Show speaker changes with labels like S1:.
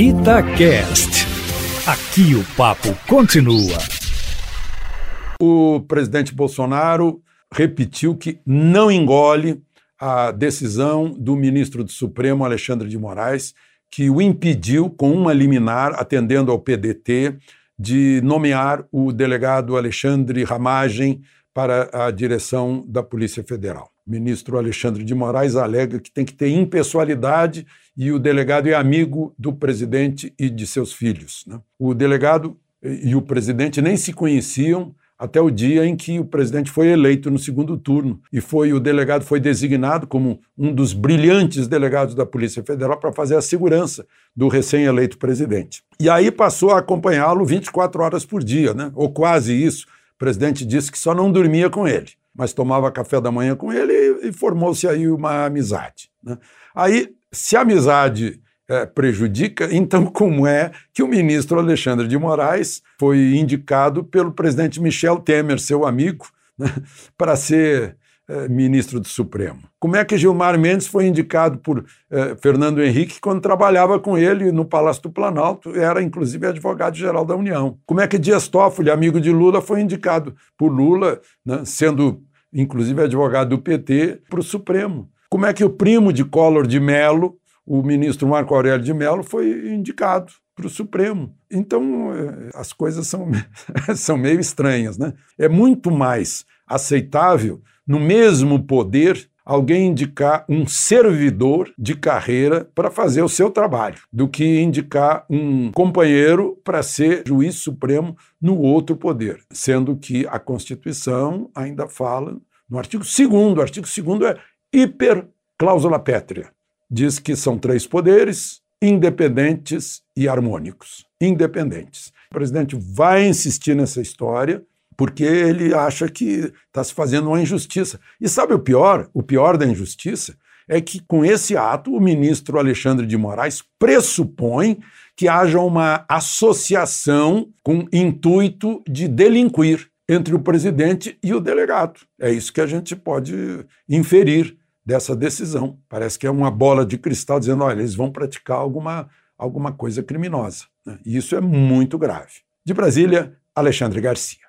S1: Itacast. Aqui o papo continua.
S2: O presidente Bolsonaro repetiu que não engole a decisão do ministro do Supremo, Alexandre de Moraes, que o impediu, com uma liminar, atendendo ao PDT, de nomear o delegado Alexandre Ramagem para a direção da Polícia Federal. Ministro Alexandre de Moraes alega que tem que ter impessoalidade e o delegado é amigo do presidente e de seus filhos. Né? O delegado e o presidente nem se conheciam até o dia em que o presidente foi eleito no segundo turno e foi o delegado foi designado como um dos brilhantes delegados da Polícia Federal para fazer a segurança do recém-eleito presidente. E aí passou a acompanhá-lo 24 horas por dia, né? Ou quase isso. O presidente disse que só não dormia com ele, mas tomava café da manhã com ele e, formou-se aí uma amizade. Né? Aí, se a amizade é, prejudica, então como é que o ministro Alexandre de Moraes foi indicado pelo presidente Michel Temer, seu amigo, né, para ser é, ministro do Supremo? Como é que Gilmar Mendes foi indicado por é, Fernando Henrique quando trabalhava com ele no Palácio do Planalto, era inclusive advogado-geral da União? Como é que Dias Toffoli, amigo de Lula, foi indicado por Lula, né, sendo inclusive advogado do PT, para o Supremo? Como é que o primo de Collor de Mello o ministro Marco Aurélio de Mello foi indicado para o Supremo. Então, eh, as coisas são, são meio estranhas. Né? É muito mais aceitável, no mesmo poder, alguém indicar um servidor de carreira para fazer o seu trabalho, do que indicar um companheiro para ser juiz supremo no outro poder, sendo que a Constituição ainda fala no artigo 2 o artigo 2 é hiper cláusula pétrea diz que são três poderes independentes e harmônicos. Independentes. O presidente vai insistir nessa história porque ele acha que está se fazendo uma injustiça. E sabe o pior? O pior da injustiça é que, com esse ato, o ministro Alexandre de Moraes pressupõe que haja uma associação com intuito de delinquir entre o presidente e o delegado. É isso que a gente pode inferir dessa decisão. Parece que é uma bola de cristal dizendo: olha, eles vão praticar alguma, alguma coisa criminosa. Né? E isso é muito grave. De Brasília, Alexandre Garcia.